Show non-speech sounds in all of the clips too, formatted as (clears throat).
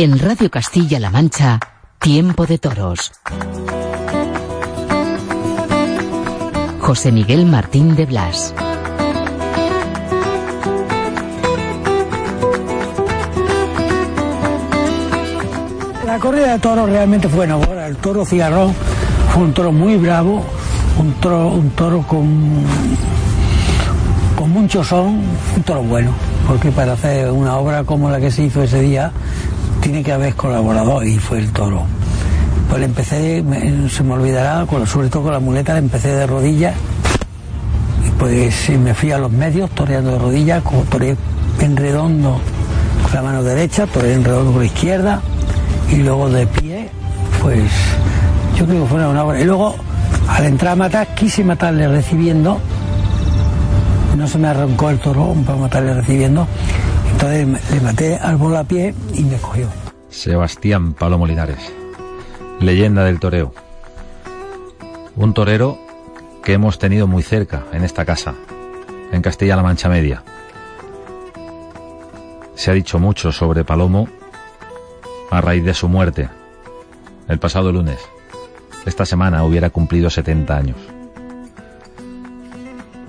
En Radio Castilla-La Mancha, Tiempo de Toros. José Miguel Martín de Blas. La corrida de toros realmente fue buena. El toro cigarrón fue un toro muy bravo, un toro, un toro con, con mucho son, un toro bueno. Porque para hacer una obra como la que se hizo ese día, tiene que haber colaborador y fue el toro. Pues le empecé, se me olvidará, con, sobre todo con la muleta, le empecé de rodillas. Y pues me fui a los medios, toreando de rodillas, como toreé en redondo con la mano derecha, toreé en redondo con la izquierda, y luego de pie, pues yo creo que fue una obra. Y luego, al entrar a matar, quise matarle recibiendo. No se me arrancó el toro para matarle recibiendo. Entonces le maté al pie y me cogió. Sebastián Palomo Linares, leyenda del toreo. Un torero que hemos tenido muy cerca en esta casa, en Castilla-La Mancha Media. Se ha dicho mucho sobre Palomo a raíz de su muerte, el pasado lunes. Esta semana hubiera cumplido 70 años.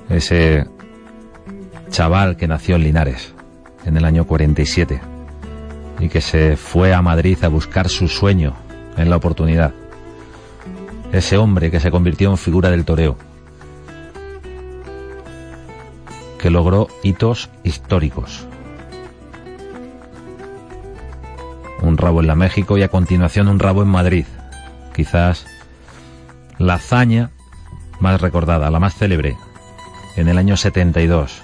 Ese chaval que nació en Linares en el año 47 y que se fue a Madrid a buscar su sueño en la oportunidad. Ese hombre que se convirtió en figura del toreo, que logró hitos históricos. Un rabo en la México y a continuación un rabo en Madrid. Quizás la hazaña más recordada, la más célebre, en el año 72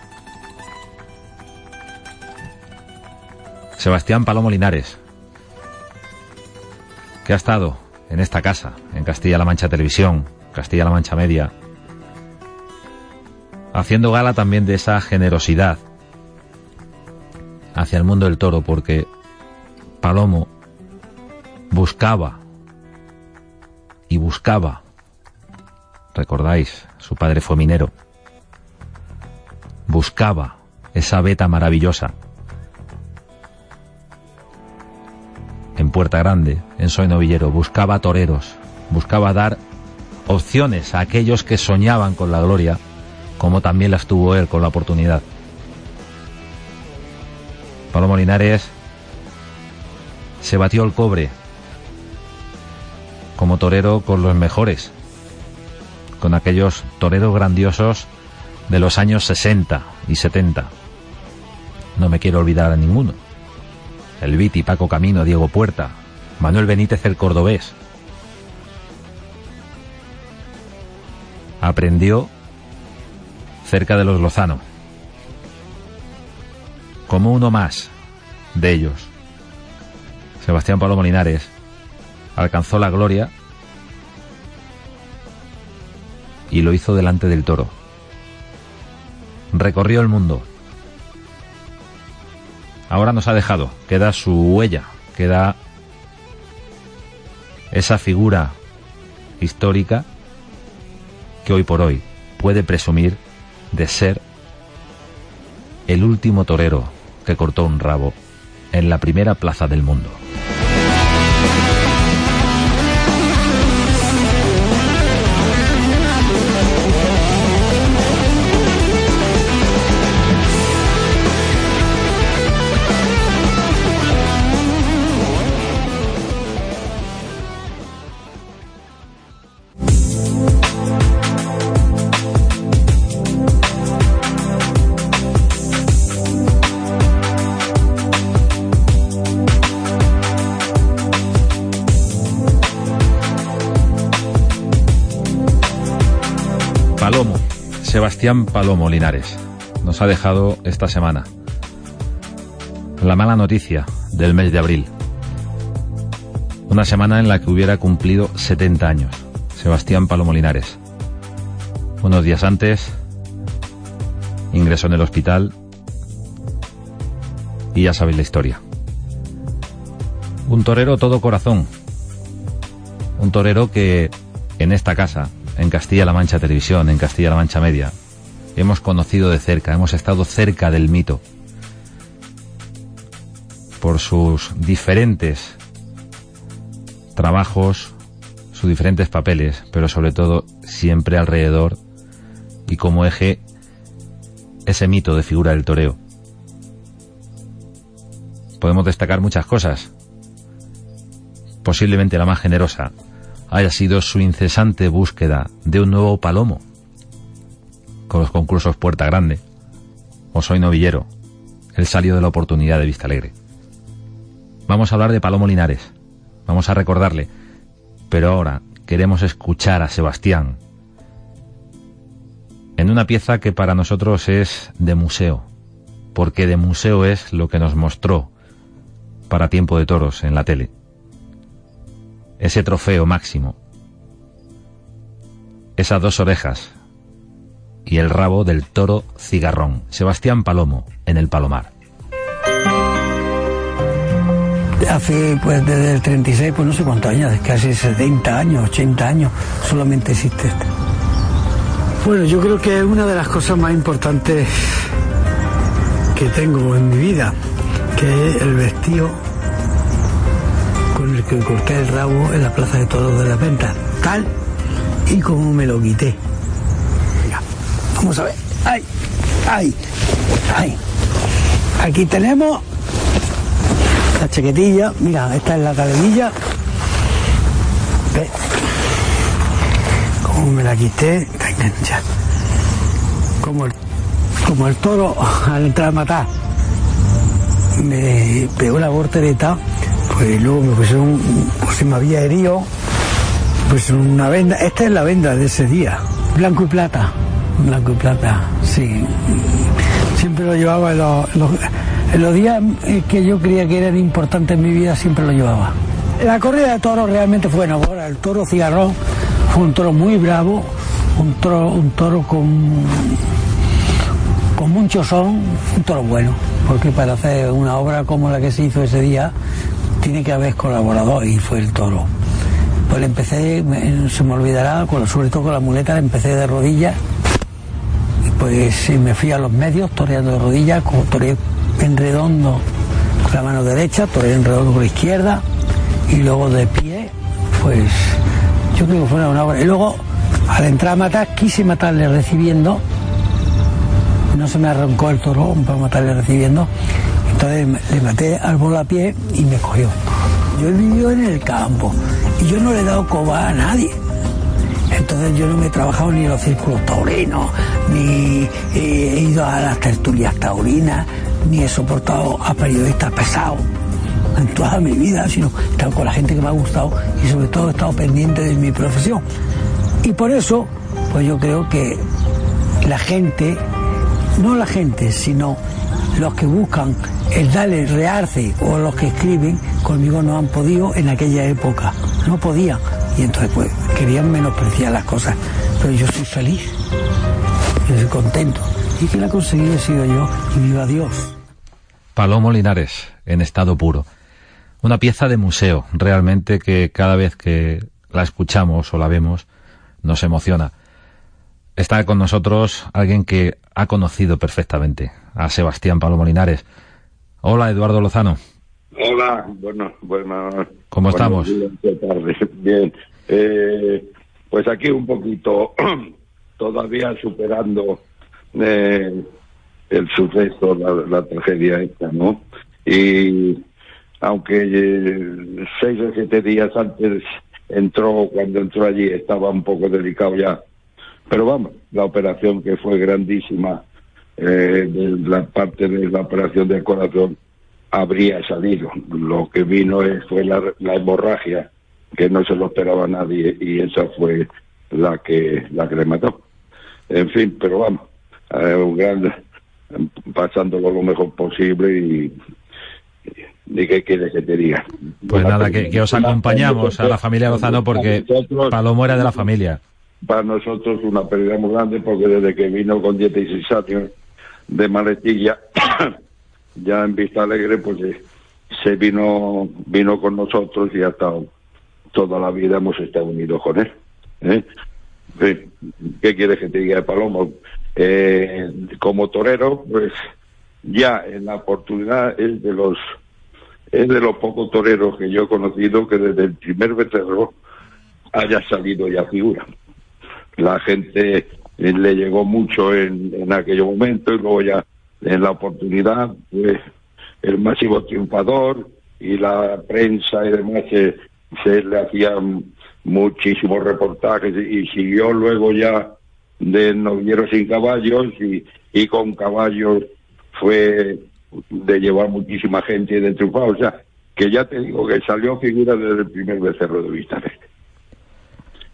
Sebastián Palomo Linares, que ha estado en esta casa, en Castilla-La Mancha Televisión, Castilla-La Mancha Media, haciendo gala también de esa generosidad hacia el mundo del toro, porque Palomo buscaba y buscaba, recordáis, su padre fue minero, buscaba esa beta maravillosa Puerta Grande, en Soy Novillero, buscaba toreros, buscaba dar opciones a aquellos que soñaban con la gloria, como también las tuvo él con la oportunidad. Pablo Linares se batió el cobre como torero con los mejores, con aquellos toreros grandiosos de los años 60 y 70. No me quiero olvidar a ninguno el Viti, Paco Camino, Diego Puerta, Manuel Benítez el Cordobés. Aprendió cerca de los Lozano, como uno más de ellos. Sebastián Pablo Molinares alcanzó la gloria y lo hizo delante del toro. Recorrió el mundo ahora nos ha dejado, queda su huella, queda esa figura histórica que hoy por hoy puede presumir de ser el último torero que cortó un rabo en la primera plaza del mundo. Sebastián Palomo Linares nos ha dejado esta semana la mala noticia del mes de abril. Una semana en la que hubiera cumplido 70 años. Sebastián Palomo Linares. Unos días antes ingresó en el hospital y ya sabéis la historia. Un torero todo corazón. Un torero que en esta casa en Castilla-La Mancha Televisión, en Castilla-La Mancha Media. Hemos conocido de cerca, hemos estado cerca del mito. por sus diferentes trabajos, sus diferentes papeles, pero sobre todo siempre alrededor y como eje ese mito de figura del toreo. Podemos destacar muchas cosas. Posiblemente la más generosa haya sido su incesante búsqueda de un nuevo palomo con los concursos Puerta Grande o Soy Novillero, el salió de la oportunidad de Vista Alegre. Vamos a hablar de Palomo Linares, vamos a recordarle, pero ahora queremos escuchar a Sebastián en una pieza que para nosotros es de museo, porque de museo es lo que nos mostró para Tiempo de Toros en la tele. Ese trofeo máximo, esas dos orejas y el rabo del toro cigarrón, Sebastián Palomo, en el Palomar. Hace, pues desde el 36, pues no sé cuántos años, casi 70 años, 80 años, solamente existe este. Bueno, yo creo que es una de las cosas más importantes que tengo en mi vida, que es el vestido con el que corté el rabo en la Plaza de Toros de la Venta, tal y como me lo quité. Vamos a ver. ¡Ay! ¡Ay! ¡Ay! Aquí tenemos la chaquetilla. Mira, esta es la cadenilla. ¿Ves? Como me la quité, está enganchada. Como el, como el toro al entrar a matar me pegó la voltereta, pues luego me pusieron, pues se me había herido, pues una venda, esta es la venda de ese día, blanco y plata, blanco y plata, sí. Siempre lo llevaba en los, días que yo creía que eran importantes en mi vida, siempre lo llevaba. La corrida de toros realmente fue ahora el toro cigarrón fue un toro muy bravo, un toro, un toro con con mucho son, un toro bueno, porque para hacer una obra como la que se hizo ese día, tiene que haber colaborador y fue el toro. Pues le empecé, se me olvidará, sobre todo con la muleta, le empecé de rodillas, pues me fui a los medios, toreando de rodillas, toreé en redondo con la mano derecha, toreé en redondo con la izquierda, y luego de pie, pues yo creo que fue una obra. Y luego, al entrar a matar, quise matarle recibiendo, no se me arrancó el toro para matarle recibiendo. Entonces le maté al volapié y me cogió. Yo he vivido en el campo y yo no le he dado coba a nadie. Entonces yo no me he trabajado ni en los círculos taurinos, ni he ido a las tertulias taurinas, ni he soportado a periodistas pesados en toda mi vida, sino he estado con la gente que me ha gustado y sobre todo he estado pendiente de mi profesión. Y por eso, pues yo creo que la gente, no la gente, sino los que buscan el darle realce o los que escriben, conmigo no han podido en aquella época, no podían. Y entonces pues querían menospreciar las cosas, pero yo soy feliz, yo soy contento. Y que la conseguido he sido yo y viva Dios. Palomo Linares, en estado puro. Una pieza de museo, realmente que cada vez que la escuchamos o la vemos nos emociona. Está con nosotros alguien que ha conocido perfectamente a Sebastián Palomo Linares. Hola, Eduardo Lozano. Hola, bueno, bueno. ¿Cómo buenos estamos? Bien. Eh, pues aquí un poquito, (clears throat) todavía superando eh, el suceso, la, la tragedia esta, ¿no? Y aunque eh, seis o siete días antes entró, cuando entró allí estaba un poco delicado ya. Pero vamos, la operación que fue grandísima, eh, de la parte de la operación del corazón, habría salido. Lo que vino es, fue la, la hemorragia, que no se lo esperaba nadie, y esa fue la que, la que le mató. En fin, pero vamos, eh, un gran, pasándolo lo mejor posible y, y qué quieres que te diga. Pues nada, que, que os acompañamos a la familia Lozano porque nosotros- Palomo era de la familia. para nosotros una pérdida muy grande porque desde que vino con 16 años de maletilla (coughs) ya en Vista Alegre pues eh, se vino vino con nosotros y ha estado toda la vida hemos estado unidos con él ¿eh? ¿qué quieres que te diga de Palomo? Eh, como torero pues ya en la oportunidad es de los es de los pocos toreros que yo he conocido que desde el primer becerro haya salido ya figura. La gente le llegó mucho en, en aquel momento y luego ya en la oportunidad, pues el máximo triunfador y la prensa y demás se, se le hacían muchísimos reportajes y siguió luego ya de novilleros sin caballos y, y con caballos fue de llevar muchísima gente y de triunfar. O sea, que ya te digo que salió figura desde el primer becerro de vista.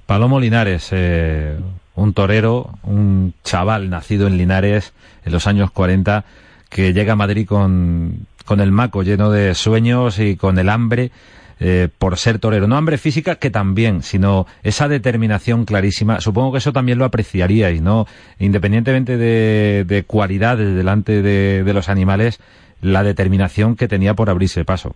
Palomo Linares, eh, un torero, un chaval nacido en Linares en los años 40, que llega a Madrid con, con el maco lleno de sueños y con el hambre eh, por ser torero. No hambre física, que también, sino esa determinación clarísima. Supongo que eso también lo apreciaríais, ¿no? Independientemente de, de cualidades delante de, de, los animales, la determinación que tenía por abrirse paso.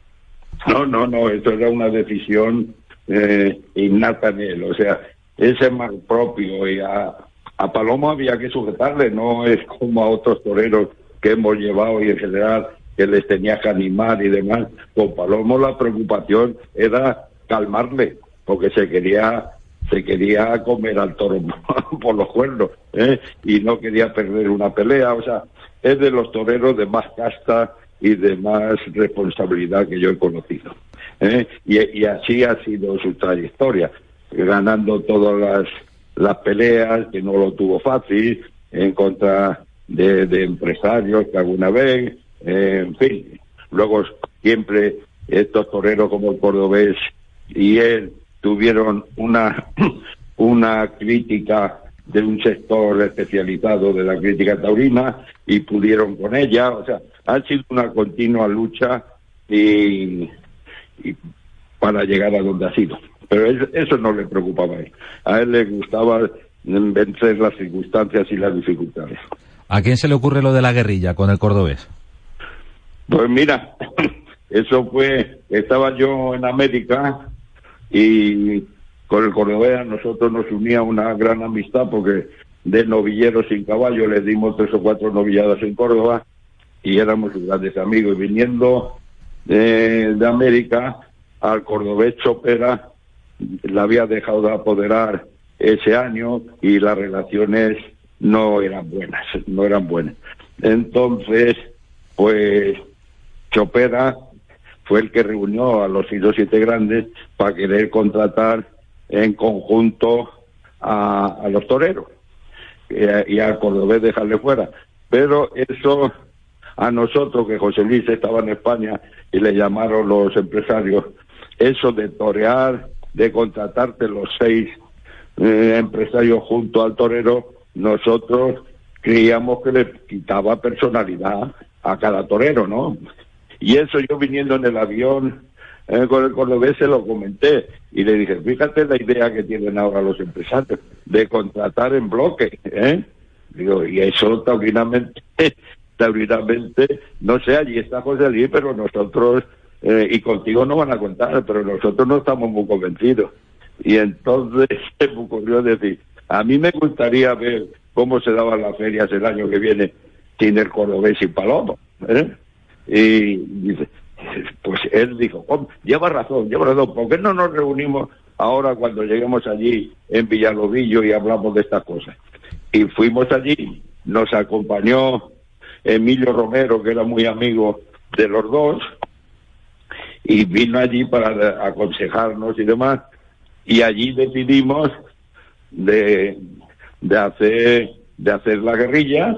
No, no, no, esto era una decisión eh, innata en él. O sea, ese más propio y a, a Palomo había que sujetarle, no es como a otros toreros que hemos llevado y en general que les tenía que animar y demás. Con Palomo la preocupación era calmarle, porque se quería se quería comer al toro (laughs) por los cuernos ¿eh? y no quería perder una pelea. O sea, es de los toreros de más casta y de más responsabilidad que yo he conocido. ¿eh? Y, y, así ha sido su trayectoria, ganando todas las, las peleas, que no lo tuvo fácil, en contra de, de empresarios alguna vez, en fin, luego siempre estos toreros como el cordobés y él tuvieron una, (clears throat) una crítica de un sector especializado de la crítica taurina y pudieron con ella, o sea, ha sido una continua lucha y para llegar a donde ha sido. Pero eso, no le preocupaba a él. A él le gustaba vencer las circunstancias y las dificultades. ¿A quién se le ocurre lo de la guerrilla con el cordobés? Pues mira, (coughs) eso fue, estaba yo en América y con el cordobés a nosotros nos unía una gran amistad porque de novilleros sin caballo le dimos tres o cuatro novilladas en Córdoba y éramos grandes amigos. Y viniendo de, de América, al cordobés Chopera la había dejado de apoderar ese año y las relaciones no eran buenas, no eran buenas. Entonces, pues Chopera fue el que reunió a los hilos siete grandes para querer contratar en conjunto a, a los toreros y, y al cordobés dejarle fuera. Pero eso a nosotros, que José Luis estaba en España y le llamaron los empresarios, eso de torear, de contratarte los seis eh, empresarios junto al torero, nosotros creíamos que le quitaba personalidad a cada torero, ¿no? Y eso yo viniendo en el avión eh, con el cordobés se lo comenté y le dije, fíjate la idea que tienen ahora los empresarios de contratar en bloque, ¿eh? Digo, y eso taurinamente, (laughs) taurinamente, no sé, allí está José Luis, pero nosotros, eh, y contigo no van a contar, pero nosotros no estamos muy convencidos. Y entonces (laughs) se me ocurrió decir, a mí me gustaría ver cómo se daban las ferias el año que viene sin el cordobés y Palomo. ¿eh? Y pues él dijo, lleva razón, lleva razón, ¿por qué no nos reunimos ahora cuando lleguemos allí en Villalobillo y hablamos de estas cosas? Y fuimos allí, nos acompañó Emilio Romero, que era muy amigo de los dos, y vino allí para aconsejarnos y demás, y allí decidimos de, de hacer de hacer las guerrillas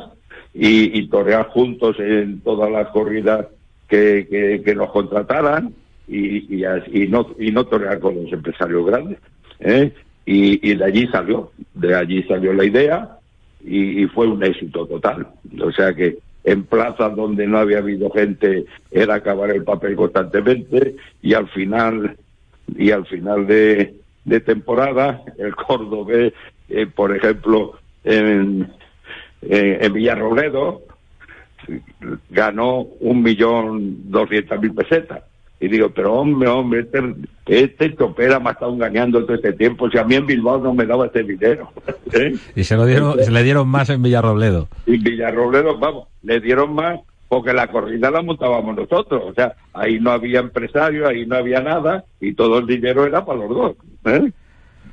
y, y torear juntos en todas las corridas que, que, nos contrataran y, y, no y no torear con los empresarios grandes ¿eh? y, y de allí salió de allí salió la idea y fue un éxito total o sea que en plazas donde no había habido gente era acabar el papel constantemente y al final y al final de, temporada el (laughs) cordobés eh, por ejemplo en, en, en Villarrobledo ganó un millón doscientas mil pesetas. Y digo, pero hombre, hombre, este, este me ha estado engañando todo este tiempo. Si a mí en Bilbao no me daba este dinero. (laughs) ¿eh? Y se, lo dieron, Entonces, se le dieron más en Villarrobledo. Y Villarrobledo, vamos, le dieron más porque la corrida la montábamos nosotros, o sea, ahí no había empresario, ahí no había nada, y todo el dinero era para los dos. ¿eh?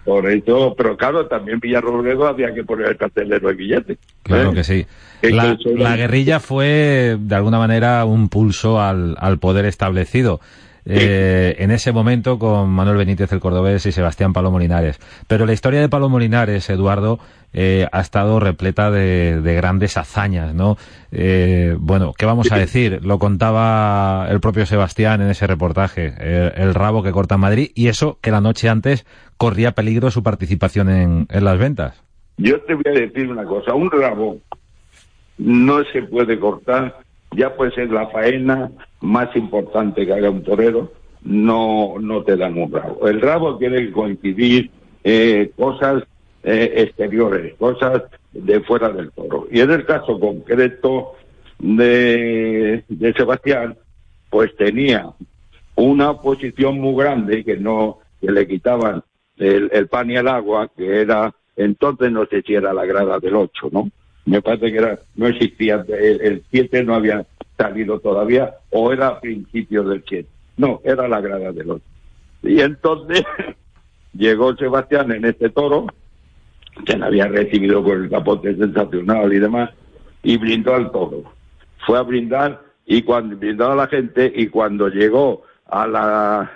Por eso, pero claro, también Villarrobledo había que poner el cartelero de billetes. Claro que sí. La, la, guerrilla fue, de alguna manera, un pulso al, al poder establecido. Eh, en ese momento con Manuel Benítez el Cordobés y Sebastián Palomo Linares. Pero la historia de Palomo Linares, Eduardo, eh, ha estado repleta de, de grandes hazañas, ¿no? Eh, bueno, ¿qué vamos a decir? Lo contaba el propio Sebastián en ese reportaje, el, el, rabo que corta en Madrid, y eso que la noche antes corría peligro su participación en, en las ventas. Yo te voy a decir una cosa, un rabo no se puede cortar ya puede ser la faena más importante que haga un torero, no, no te dan un rabo. El rabo tiene que coincidir eh, cosas eh, exteriores, cosas de fuera del toro. Y en el caso concreto de, de Sebastián, pues tenía una posición muy grande que no, que le quitaban el, el pan y el agua, que era, entonces no sé si era la grada del 8, ¿no? Me parece que era, no existía, el 7 no había salido todavía, o era a principios del 7. No, era la grada del 8. Y entonces (laughs) llegó Sebastián en este toro, que le había recibido con el capote sensacional y demás, y brindó al toro. Fue a brindar y cuando brindó a la gente y cuando llegó a la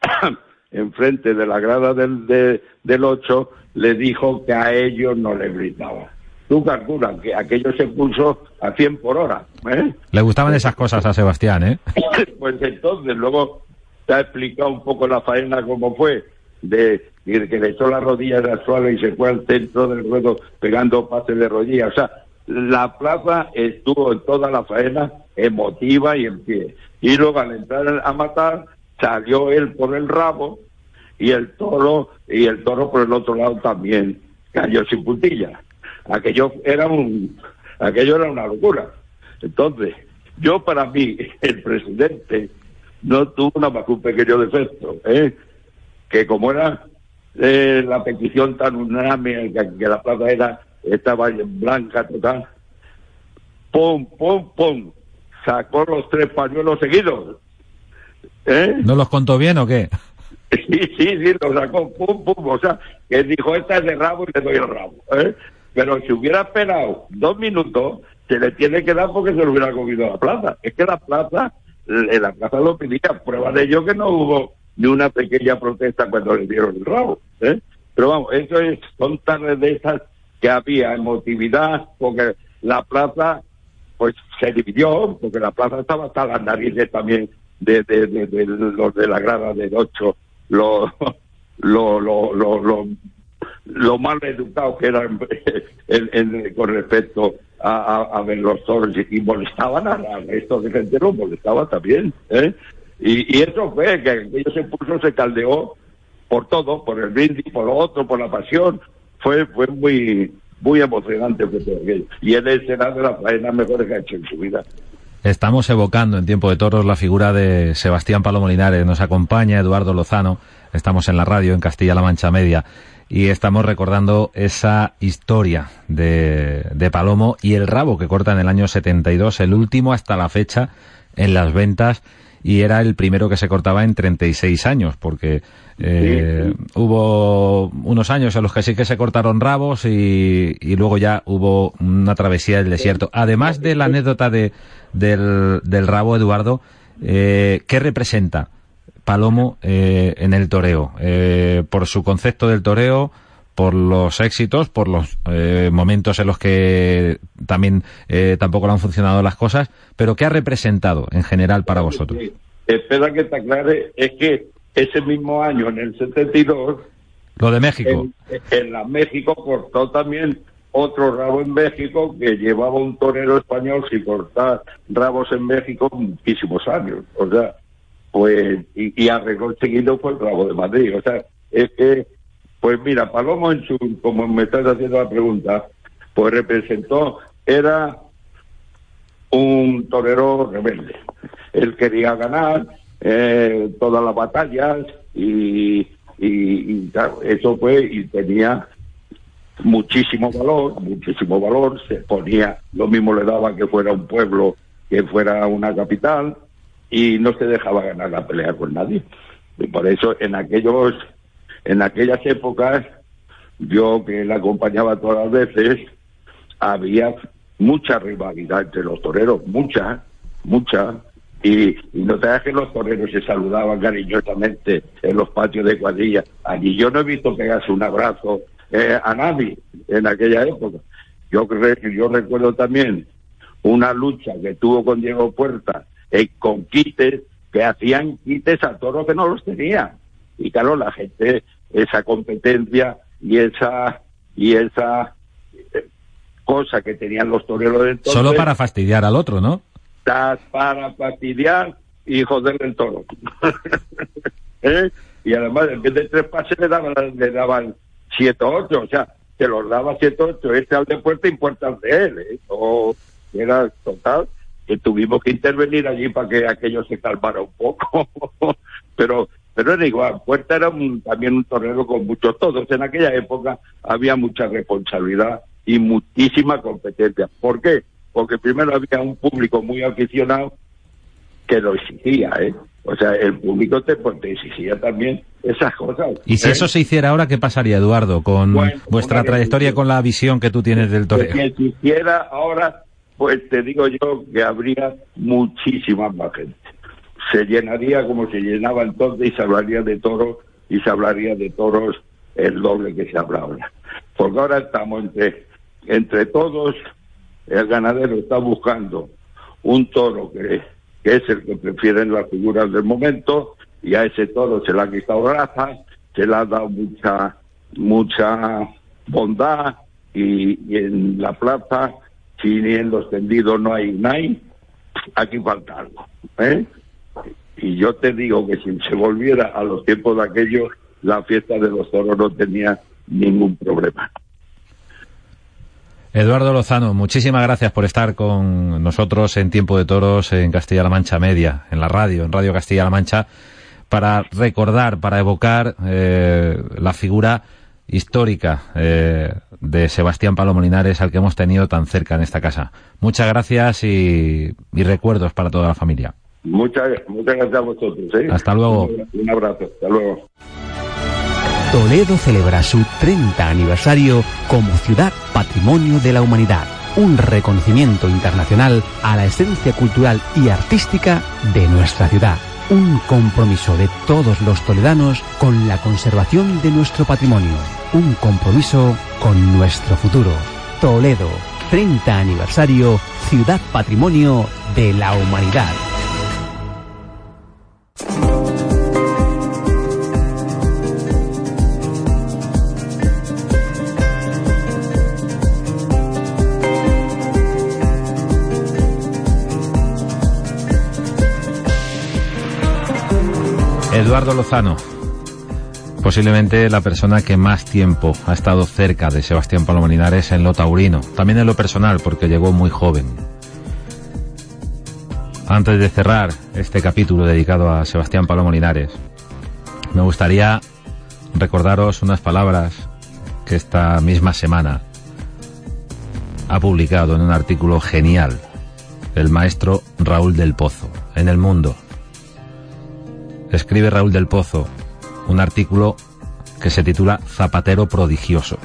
(coughs) enfrente de la grada del, de, del 8, le dijo que a ellos no le brindaba tú calculas que aquello se puso a 100 por hora. ¿eh? Le gustaban esas cosas a Sebastián, ¿eh? (laughs) pues entonces, luego te ha explicado un poco la faena cómo fue, de, de que le echó las rodillas al suelo y se fue al centro del ruedo pegando pases de rodillas. O sea, la plaza estuvo en toda la faena emotiva y en pie. Y luego al entrar a matar, salió él por el rabo y el toro, y el toro por el otro lado también cayó sin puntilla aquello era un aquello era una locura. Entonces, yo para mí, (laughs) el presidente no tuvo nada más que un pequeño defecto, ¿eh? que como era eh, la petición tan unánime, que, que, la plaza era, estaba en blanca total, pum, pum, pum, sacó los tres pañuelos seguidos. ¿eh? ¿No los contó bien o qué? (laughs) Sí, sí, sí, los sacó, pum, pum, o sea, que dijo, esta es de rabo y le doy el rabo. ¿eh? Pero si hubiera esperado dos minutos, se le tiene que dar porque se lo hubiera cogido la plaza. Es que la plaza, en la plaza lo pedía. Prueba de ello que no hubo ni una pequeña protesta cuando le dieron el rabo. ¿eh? Pero vamos, eso es, son tardes de esas que había emotividad, porque la plaza pues se dividió, porque la plaza estaba hasta las narices también de, de, de, de los de la grada del 8, los, (laughs) los, los, los, lo mal educado que eran (laughs) con respecto a, a, ver los toros y, molestaban al resto de gente, lo molestaba también. ¿eh? Y, eso fue que ellos se puso, se caldeó por todo, por el brindis, por lo otro, por la pasión. Fue, fue muy, muy emocionante fue todo aquello. Y él será de las faenas mejores que ha hecho en su vida. Estamos evocando en Tiempo de Toros la figura de Sebastián Palomolinares. Nos acompaña Eduardo Lozano. Estamos en la radio en Castilla-La Mancha Media y estamos recordando esa historia de, de, Palomo y el rabo que corta en el año 72, el último hasta la fecha en las ventas y era el primero que se cortaba en 36 años, porque eh, sí. hubo unos años en los que sí que se cortaron rabos y, y luego ya hubo una travesía del desierto. Además de la anécdota de, del, del rabo, Eduardo, eh, ¿qué representa? Palomo eh, en el toreo, eh, por su concepto del toreo, por los éxitos, por los eh, momentos en los que también eh, tampoco le han funcionado las cosas, pero ¿qué ha representado en general para vosotros? Espera que te aclare, es que ese mismo año, en el 72... Lo de México. En, en la México cortó también otro rabo en México que llevaba un torero español sin cortar rabos en México muchísimos años. O sea, pues y, y arregló seguido fue el rabo de Madrid. O sea, es que, pues mira, Palomo en su, como me estás haciendo la pregunta, pues representó, era un torero rebelde. Él quería ganar eh, todas las batallas y, y, y eso fue y tenía muchísimo valor, muchísimo valor, se ponía, lo mismo le daba que fuera un pueblo que fuera una capital y no se dejaba ganar la pelea con nadie. Y por eso en aquellos, en aquellas épocas, yo que la acompañaba todas las veces, había mucha rivalidad entre los toreros, mucha, mucha, y, no te das que los toreros se saludaban cariñosamente en los patios de cuadrilla. Allí yo no he visto pegarse un abrazo eh, a nadie en aquella época. Yo, yo recuerdo también una lucha que tuvo con Diego Puerta eh, con quites, que hacían quites a toros que no los tenían. Y claro, la gente, esa competencia y esa y esa eh, cosa que tenían los toreros de entonces... Solo para fastidiar al otro, ¿no? Para fastidiar y joder el toro. (laughs) ¿Eh? Y además, en vez de tres pases, le daban, le daban siete o ocho. O sea, se los daba siete o ocho. Este al de puerta y puerta al de él. ¿eh? O era total que tuvimos que intervenir allí para que aquello se calmara un poco. (laughs) pero pero era igual, Puerta era también un torneo con muchos todos. En aquella época había mucha responsabilidad y muchísima competencia. ¿Por qué? Porque primero había un público muy aficionado que lo exigía, ¿eh? O sea, el público te, pues, exigía también esas cosas. Y si ¿eh? eso se hiciera ahora, ¿qué pasaría, Eduardo, con vuestra trayectoria, con la visión que tú tienes del torneo? Si se hiciera ahora, pues te digo yo que habría muchísima más gente. Se llenaría como se llenaba entonces y se hablaría de toros y se hablaría de toros el doble que se habla ahora. Porque ahora estamos entre, entre todos, el ganadero está buscando un toro que, que es el que prefieren las figuras del momento y a ese toro se le ha quitado raza, se le ha dado mucha, mucha bondad y en la plaza si en los tendidos no hay nada, aquí falta algo. ¿eh? Y yo te digo que si se volviera a los tiempos de aquellos, la fiesta de los toros no tenía ningún problema. Eduardo Lozano, muchísimas gracias por estar con nosotros en Tiempo de Toros en Castilla-La Mancha Media, en la radio, en Radio Castilla-La Mancha, para recordar, para evocar eh, la figura histórica eh, de Sebastián Palomolinares al que hemos tenido tan cerca en esta casa. Muchas gracias y, recuerdos para toda la familia. Muchas, muchas gracias a vosotros. ¿eh? Hasta luego. Un abrazo. Hasta luego. Toledo celebra su 30 aniversario como ciudad patrimonio de la humanidad, un reconocimiento internacional a la esencia cultural y artística de nuestra ciudad un compromiso de todos los toledanos con la conservación de nuestro patrimonio, un compromiso con nuestro futuro. Toledo, 30 aniversario, Ciudad Patrimonio de la Humanidad. Eduardo Lozano, posiblemente la persona que más tiempo ha estado cerca de Sebastián Palomoninares en lo taurino, también en lo personal, porque llegó muy joven. Antes de cerrar este capítulo dedicado a Sebastián Palomoninares, me gustaría recordaros unas palabras que esta misma semana ha publicado en un artículo genial el maestro Raúl del Pozo en El Mundo, escribe Raúl del Pozo un artículo que se titula Zapatero prodigioso,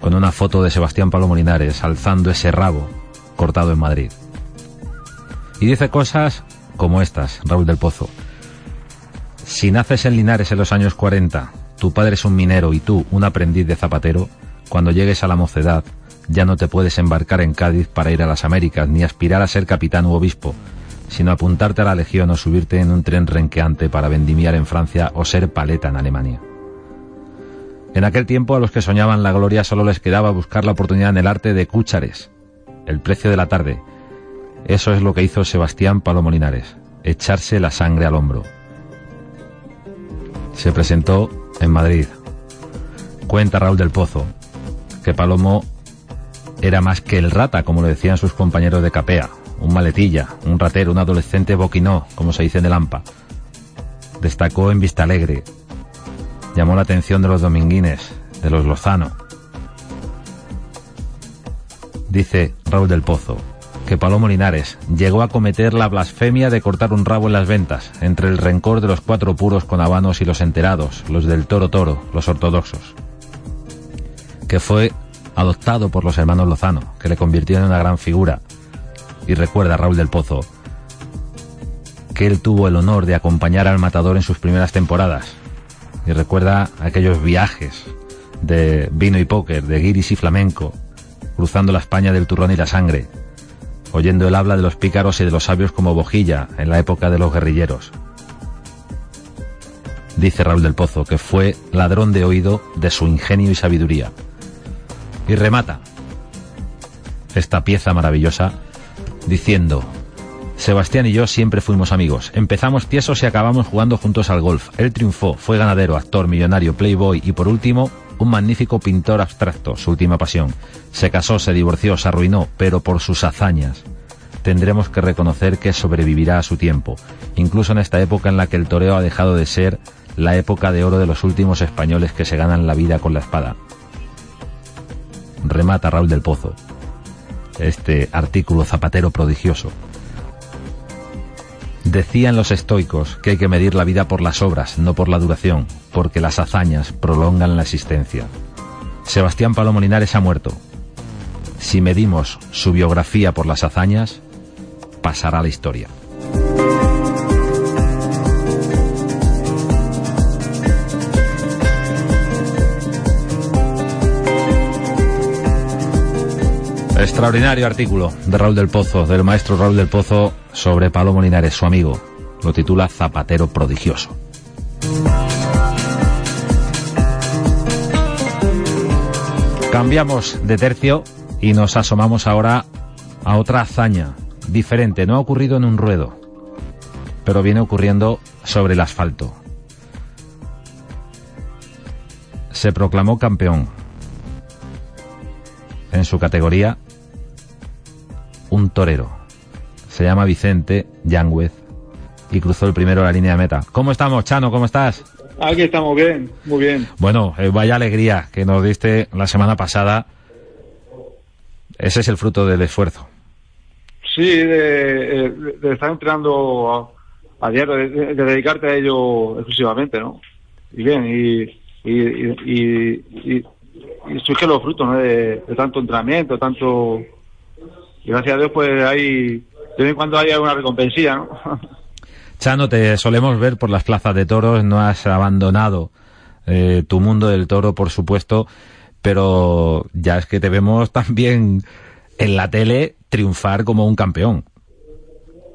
con una foto de Sebastián Pablo Molinares alzando ese rabo cortado en Madrid. Y dice cosas como estas, Raúl del Pozo. Si naces en Linares en los años 40, tu padre es un minero y tú un aprendiz de zapatero, cuando llegues a la mocedad, ya no te puedes embarcar en Cádiz para ir a las Américas, ni aspirar a ser capitán u obispo, sino apuntarte a la legión o subirte en un tren renqueante para vendimiar en Francia o ser paleta en Alemania. En aquel tiempo a los que soñaban la gloria solo les quedaba buscar la oportunidad en el arte de Cúchares, el precio de la tarde. Eso es lo que hizo Sebastián Palomolinares, echarse la sangre al hombro. Se presentó en Madrid. Cuenta Raúl del Pozo que Palomo era más que el rata, como le decían sus compañeros de capea, un maletilla, un ratero, un adolescente boquinó, como se dice en el AMPA. Destacó en Vista Alegre. Llamó la atención de los dominguines, de los Lozano. Dice Raúl del Pozo, que Palomo Linares llegó a cometer la blasfemia de cortar un rabo en las ventas, entre el rencor de los cuatro puros con habanos y los enterados, los del toro toro, los ortodoxos. Que fue adoptado por los hermanos Lozano, que le convirtieron en una gran figura. Y recuerda Raúl del Pozo que él tuvo el honor de acompañar al matador en sus primeras temporadas. Y recuerda aquellos viajes de vino y póker, de guiris y flamenco, cruzando la España del turrón y la sangre, oyendo el habla de los pícaros y de los sabios como Bojilla en la época de los guerrilleros. Dice Raúl del Pozo que fue ladrón de oído de su ingenio y sabiduría. Y remata esta pieza maravillosa diciendo, Sebastián y yo siempre fuimos amigos. Empezamos tiesos y acabamos jugando juntos al golf. Él triunfó, fue ganadero, actor, millonario, playboy y por último un magnífico pintor abstracto, su última pasión. Se casó, se divorció, se arruinó, pero por sus hazañas. Tendremos que reconocer que sobrevivirá a su tiempo, incluso en esta época en la que el toreo ha dejado de ser la época de oro de los últimos españoles que se ganan la vida con la espada. Remata Raúl del Pozo. Este artículo zapatero prodigioso. Decían los estoicos que hay que medir la vida por las obras, no por la duración, porque las hazañas prolongan la existencia. Sebastián Palomo Linares ha muerto. Si medimos su biografía por las hazañas, pasará a la historia. Extraordinario artículo de Raúl del Pozo, del maestro Raúl del Pozo, sobre Palomo Linares, su amigo. Lo titula Zapatero prodigioso. Cambiamos de tercio y nos asomamos ahora a otra hazaña diferente. No ha ocurrido en un ruedo, pero viene ocurriendo sobre el asfalto. Se proclamó campeón en su categoría un torero. Se llama Vicente Yangüez y cruzó el primero la línea de meta. ¿Cómo estamos, Chano? ¿Cómo estás? Aquí estamos bien, muy bien. Bueno, eh, vaya alegría que nos diste la semana pasada. Ese es el fruto del esfuerzo. Sí, de, estar entrenando a, diario, de, dedicarte a ello exclusivamente, ¿no? Y bien, y, y, y, surgen los frutos, ¿no? De, tanto entrenamiento, tanto... Y gracias a Dios, pues hay, de vez en cuando hay alguna recompensilla, ¿no? (laughs) Chano, te solemos ver por las plazas de toros, no has abandonado eh, tu mundo del toro, por supuesto, pero ya es que te vemos también en la tele triunfar como un campeón.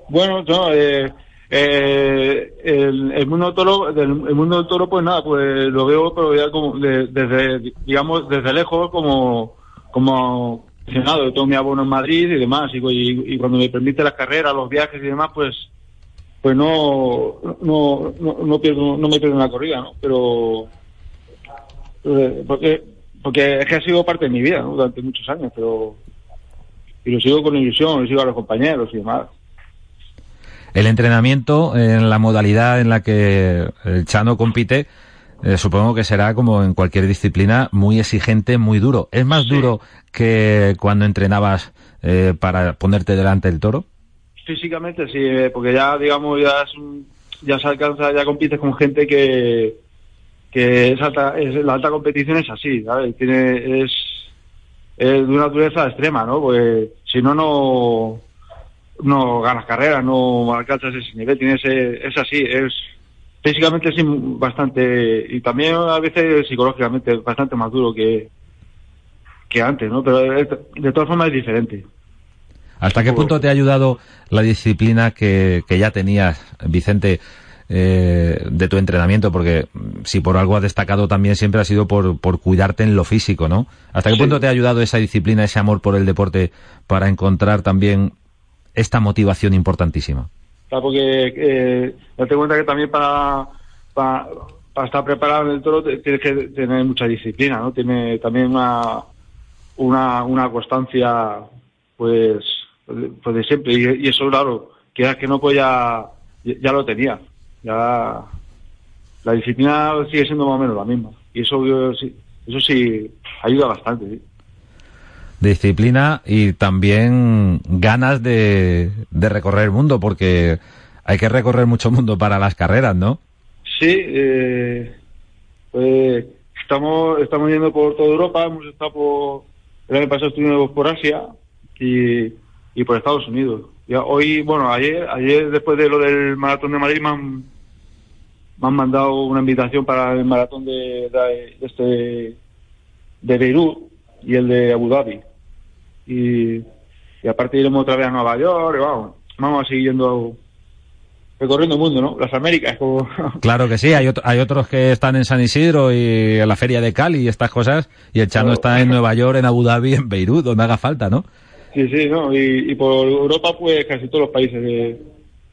Bueno, no, eh, eh, el, mundo del toro, el mundo del toro, pues nada, pues lo veo, pero ya como desde, digamos, desde lejos, como, como aficionado. Tengo mi abono en Madrid y demás, y, cuando me permite las carreras, los viajes y demás, pues, pues no, no, no, pierdo, no me pierdo una corrida, ¿no? Pero, eh, porque, porque es que ha sido parte de mi vida, ¿no? Durante muchos años, pero, y lo sigo con ilusión, lo sigo a los compañeros y demás. El entrenamiento en la modalidad en la que el Chano compite, eh, supongo que será como en cualquier disciplina muy exigente, muy duro. ¿Es más duro que cuando entrenabas eh, para ponerte delante del toro? Físicamente sí, eh, porque ya digamos ya ya se alcanza, ya compites con gente que que es alta, es, la alta competición es así, ¿sabes? Tiene es, es de una dureza extrema, ¿no? Pues si no no no ganas carreras, no alcanzas ese nivel, tienes es así, es físicamente es bastante y también a veces psicológicamente bastante más duro que que antes, ¿no? Pero de todas formas es diferente. ¿Hasta qué punto te ha ayudado la disciplina que, que ya tenías, Vicente, eh, de tu entrenamiento? Porque si por algo has destacado también siempre ha sido por, por cuidarte en lo físico, ¿no? ¿Hasta qué punto te ha ayudado esa disciplina, ese amor por el deporte para encontrar también esta motivación importantísima? Claro, porque eh, date cuenta que también para, para, estar preparado en el toro tienes que tener mucha disciplina, ¿no? Tiene también una, una, una constancia, pues pues de siempre. Y, eso, claro, que que no, pues ya, lo tenía. Ya la disciplina sigue siendo más o menos la misma. Y eso, eso sí ayuda bastante. Disciplina y también ganas de, de recorrer el mundo, porque hay que recorrer mucho (laughs) mundo para las carreras, ¿no? Sí, eh, pues estamos, estamos yendo por toda Europa, hemos estado por, el año pasado estuvimos por Asia y, y por Estados Unidos. Ya hoy, bueno, ayer, ayer después de lo del maratón de Madrid me han, me han mandado una invitación para el maratón de, este de Beirut y el de Abu Dhabi. Y, y aparte iremos otra vez a Nueva York, y vamos, vamos a seguir yendo recorriendo el mundo, ¿no? Las Américas. Como... (laughs) Claro que sí, hay, hay otros que están en San Isidro y en la feria de Cali y estas cosas, y el Chano está en Nueva York, en Abu Dhabi, en Beirut, donde haga falta, ¿no? Sí, sí, ¿no? Y, y por Europa, pues casi todos los países de, de,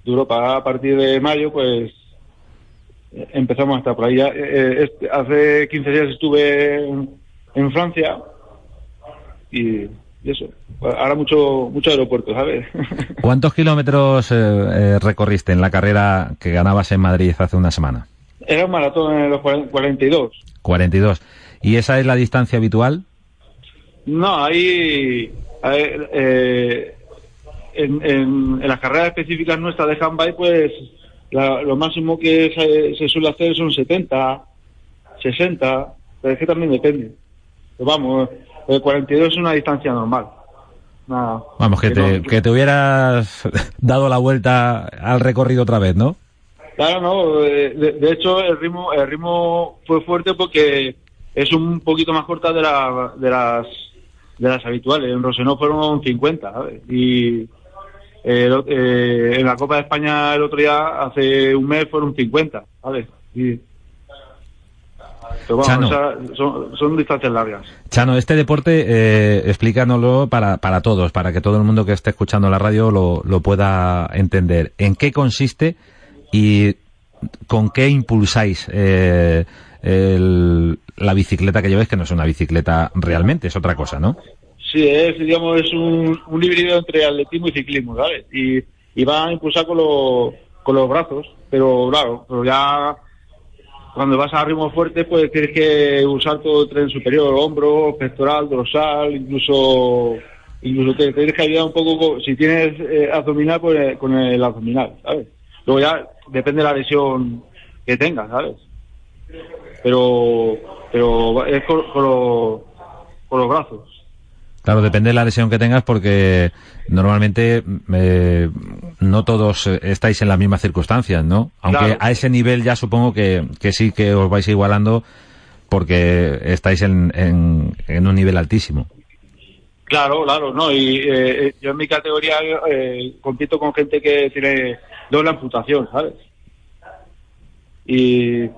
Europa. A partir de mayo, pues empezamos hasta por ahí. Ya, eh, este, hace 15 días estuve en, en Francia y, y, eso. Ahora mucho, mucho aeropuerto, ¿sabes? (laughs) ¿Cuántos kilómetros eh, eh, recorriste en la carrera que ganabas en Madrid hace una semana? Era un maratón en los 42. 42. ¿Y esa es la distancia habitual? No, ahí eh, en, en, en, las carreras específicas nuestras de handbike, pues la, lo máximo que se, se, suele hacer son 70, 60, pero es que también depende. Pero vamos, el 42 es una distancia normal. Nada, vamos, que, que, te, no, que te hubieras (laughs) dado la vuelta al recorrido otra vez, ¿no? Claro, no. De, de, hecho, el ritmo, el ritmo fue fuerte porque es un poquito más corta de, la, de las de las habituales. En Rosenó fueron 50, ¿sabes? Y eh, eh, en la Copa de España el otro día, hace un mes, fueron 50, ¿sabes? Y, pero bueno, o sea, son, son, distancias largas. Chano, este deporte, eh, explícanoslo para, para todos, para que todo el mundo que esté escuchando la radio lo, lo pueda entender. ¿En qué consiste y con qué impulsáis eh, el, la bicicleta que lleváis, que no es una bicicleta realmente, es otra cosa, ¿no? Sí, es, digamos, es un, un híbrido entre atletismo y ciclismo, ¿sabes? Y, y va a impulsar con, lo, con los brazos, pero claro, pero ya cuando vas a ritmo fuerte, pues tienes que usar todo el tren superior, hombro, pectoral, dorsal, incluso incluso te, tienes que ayudar un poco, si tienes eh, abdominal, pues con el abdominal, ¿sabes? Luego ya depende de la lesión que tengas, ¿sabes? Pero, pero es con, con, lo, con los brazos. Claro, depende de la lesión que tengas porque normalmente eh, no todos estáis en las mismas circunstancias, ¿no? Aunque claro. a ese nivel ya supongo que, que, sí que os vais igualando porque estáis en, en, en un nivel altísimo. Claro, claro, no. Y eh, yo en mi categoría eh, compito con gente que tiene doble amputación, ¿sabes? Y eh,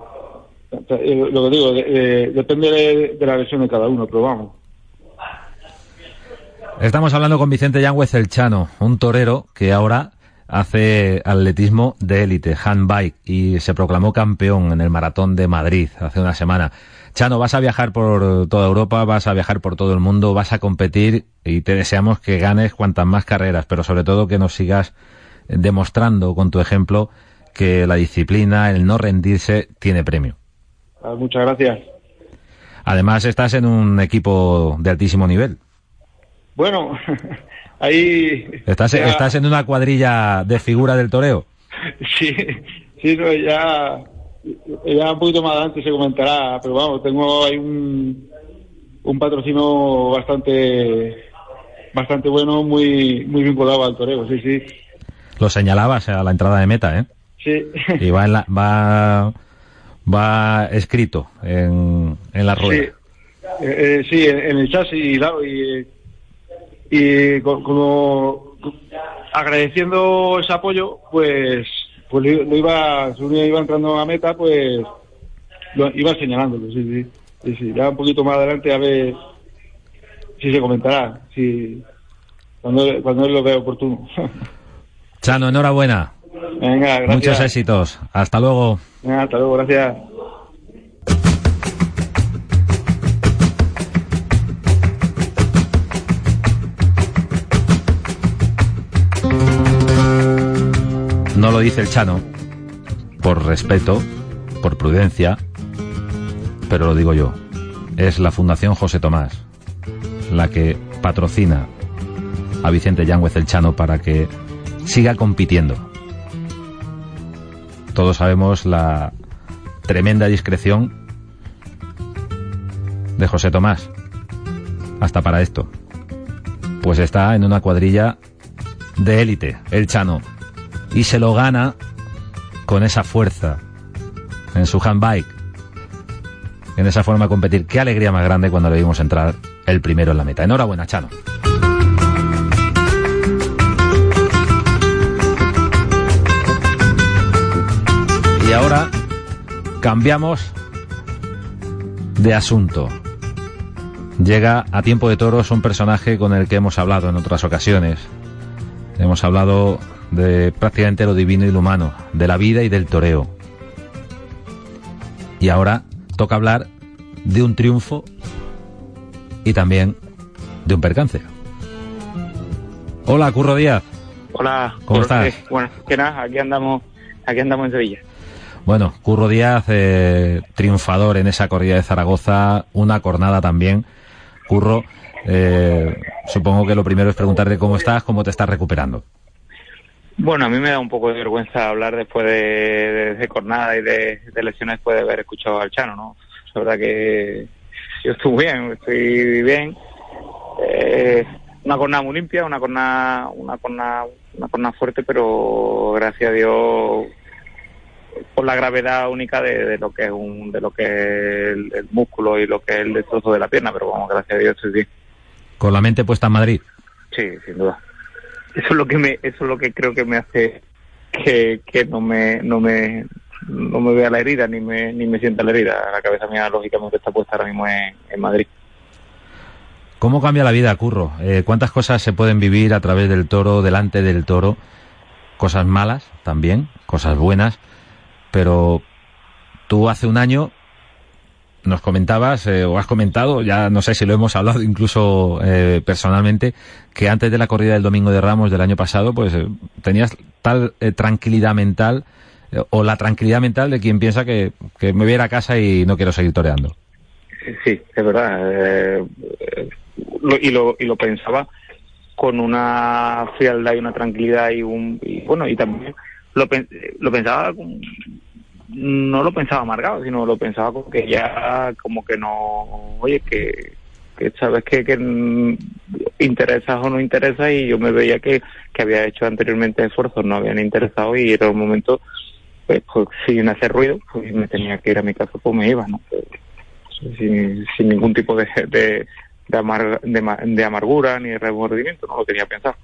lo que digo, de, de, depende de, de la lesión de cada uno, pero vamos. Estamos hablando con Vicente Yangüez el Chano, un torero que ahora hace atletismo de élite, handbike, y se proclamó campeón en el maratón de Madrid hace una semana. Chano, vas a viajar por toda Europa, vas a viajar por todo el mundo, vas a competir y te deseamos que ganes cuantas más carreras, pero sobre todo que nos sigas demostrando con tu ejemplo que la disciplina, el no rendirse, tiene premio. Muchas gracias. Además, estás en un equipo de altísimo nivel. Bueno, (laughs) ahí... ¿Estás, ya... ¿Estás en una cuadrilla de figura del toreo? (laughs) Sí, sí, no, ya, ya un poquito más adelante se comentará, pero vamos, tengo ahí un, un patrocinio bastante bastante bueno, muy muy vinculado al toreo, sí, sí. Lo señalabas a la entrada de meta, ¿eh? Sí. Y va, en la, va, va escrito en, en la rueda. Sí, eh, eh, sí en, en, el chasis claro, y y como agradeciendo ese apoyo, pues pues lo iba, según iba entrando a meta, pues lo iba señalándolo, sí, sí, sí, sí, ya un poquito más adelante a ver si se comentará, si cuando, cuando él lo vea oportuno. (laughs) Chano, enhorabuena. Venga, gracias. Muchos éxitos. Hasta luego. Venga, hasta luego, gracias. No lo dice el Chano, por respeto, por prudencia, pero lo digo yo. Es la Fundación José Tomás, la que patrocina a Vicente Yáñez el Chano para que siga compitiendo. Todos sabemos la tremenda discreción de José Tomás. Hasta para esto. Pues está en una cuadrilla de élite, el Chano. Y se lo gana con esa fuerza en su handbike. En esa forma de competir. Qué alegría más grande cuando le vimos entrar el primero en la meta. Enhorabuena, Chano. Y ahora cambiamos de asunto. Llega a tiempo de toros un personaje con el que hemos hablado en otras ocasiones. Hemos hablado de prácticamente lo divino y lo humano, de la vida y del toreo. Y ahora toca hablar de un triunfo y también de un percance. Hola, Curro Díaz. Hola, ¿Cómo estás? Bueno, que nada, aquí andamos, aquí andamos en Sevilla. Bueno, Curro Díaz, eh, triunfador en esa corrida de Zaragoza, una cornada también. Curro, eh, supongo que lo primero es preguntarte cómo estás, cómo te estás recuperando. Bueno, a mí me da un poco de vergüenza hablar después de, de, cornada y de, de, lesiones después de haber escuchado al Chano, ¿no? La verdad que yo estoy bien, estoy bien. Eh, una cornada muy limpia, una cornada, una cornada, una cornada fuerte, pero gracias a Dios por la gravedad única de, de, lo que es un, de lo que es el, el, músculo y lo que es el destrozo de la pierna, pero vamos, gracias a Dios estoy bien. ¿Con la mente puesta en Madrid? Sí, sin duda. Eso es lo que me, eso es lo que creo que me hace que, que no me, no me, no me vea la herida ni me, ni me sienta la herida. La cabeza mía lógicamente está puesta ahora mismo en, en Madrid. ¿Cómo cambia la vida, Curro? Eh, ¿Cuántas cosas se pueden vivir a través del toro, delante del toro? Cosas malas también, cosas buenas pero tú hace un año nos comentabas eh, o has comentado, ya no sé si lo hemos hablado incluso eh, personalmente, que antes de la corrida del Domingo de Ramos del año pasado, pues eh, tenías tal eh, tranquilidad mental o la tranquilidad mental de quien piensa que, que, me voy a ir a casa y no quiero seguir toreando. Sí, es verdad. Lo, y, lo, y lo pensaba con una frialdad y una tranquilidad y un y, bueno y también lo, lo pensaba no lo pensaba amargado sino lo pensaba como que ya como que no oye que, que sabes que, que interesas o no interesas y yo me veía que, que había hecho anteriormente esfuerzos no habían interesado y era un momento pues, pues sin hacer ruido pues me tenía que ir a mi casa pues me iba no sin, sin ningún tipo de, de de, de, de amargura ni remordimiento no lo tenía pensado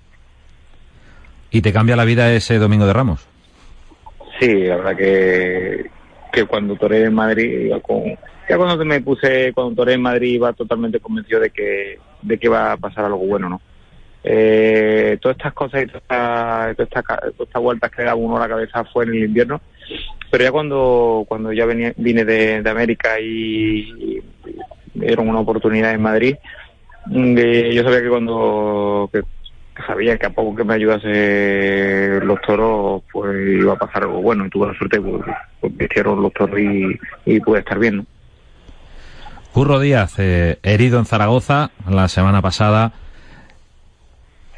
¿Y te cambia la vida ese Domingo de Ramos? Sí, la verdad que, que cuando toré en Madrid. Ya cuando me puse, cuando toré en Madrid iba totalmente convencido de que, de que iba a pasar algo bueno, ¿no? Eh, todas estas cosas y todas esta, toda esta, vueltas que le daba uno a la cabeza fue en el invierno, pero ya cuando, cuando ya venía, vine de, de América y, dieron una oportunidad en Madrid, eh, yo sabía que cuando que sabía que a poco que me ayudase los toros, pues iba a pasar algo bueno. Y tuve la suerte, pues, pues hicieron los toros y, y pude estar bien. Curro Díaz, eh, herido en Zaragoza la semana pasada,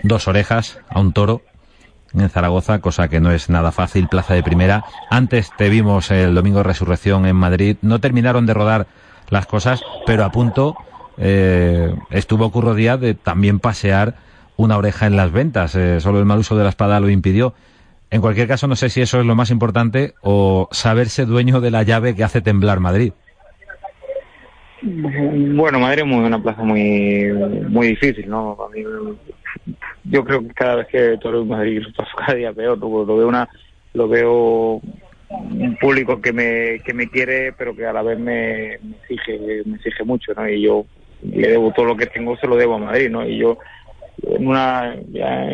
dos orejas a un toro en Zaragoza, cosa que no es nada fácil, plaza de primera. Antes te vimos el domingo de resurrección en Madrid. No terminaron de rodar las cosas, pero a punto eh, estuvo Curro Díaz de también pasear una oreja en las ventas. Eh, solo el mal uso de la espada lo impidió. En cualquier caso, no sé si eso es lo más importante o saberse dueño de la llave que hace temblar Madrid. Bueno, Madrid es una plaza muy muy difícil, ¿no? A mí, yo creo que cada vez que toro en Madrid paso cada día peor. Lo veo una, lo veo un público que me que me quiere, pero que a la vez me, me exige me exige mucho, ¿no? Y yo le debo todo lo que tengo, se lo debo a Madrid, ¿no? Y yo en una ya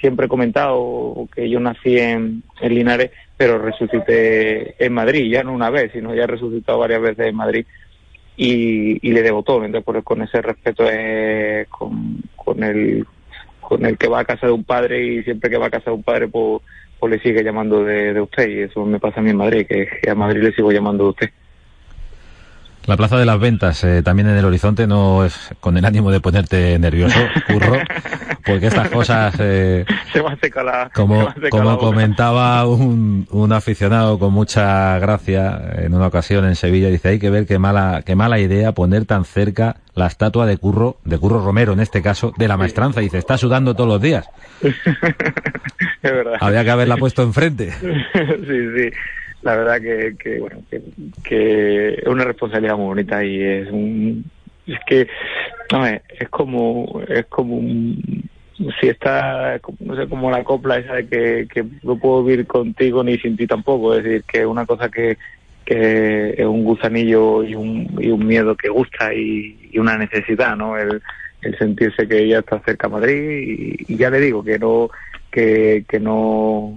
siempre he comentado que yo nací en, en, Linares pero resucité en Madrid ya no una vez sino ya he resucitado varias veces en Madrid y, le debo todo. Entonces con ese respeto eh, con, el con el que va a casa de un padre y siempre que va a casa de un padre pues, pues le sigue llamando de, usted y eso me pasa a mí en Madrid que a Madrid le sigo llamando de usted La Plaza de las Ventas, eh, también en el horizonte, no es con el ánimo de ponerte nervioso, curro, porque estas cosas, eh, Se me hace cala- como, se como comentaba un, un aficionado con mucha gracia en una ocasión en Sevilla, dice, hay que ver qué mala, qué mala idea poner tan cerca la estatua de Curro, de Curro Romero en este caso, de la maestranza. Dice, está sudando todos los días. (laughs) es verdad. Habría que haberla puesto enfrente. (laughs) sí, sí. La verdad que, que bueno, que, que es una responsabilidad muy bonita y es un, es que, no es, es como, es como un, si está, no sé, como la copla esa de que, no puedo vivir contigo ni sin ti tampoco, es decir, que es una cosa que, que es un gusanillo y un, y un miedo que gusta y, una necesidad, ¿no? El, el sentirse que ella está cerca a Madrid y, y ya le digo que no, que, no,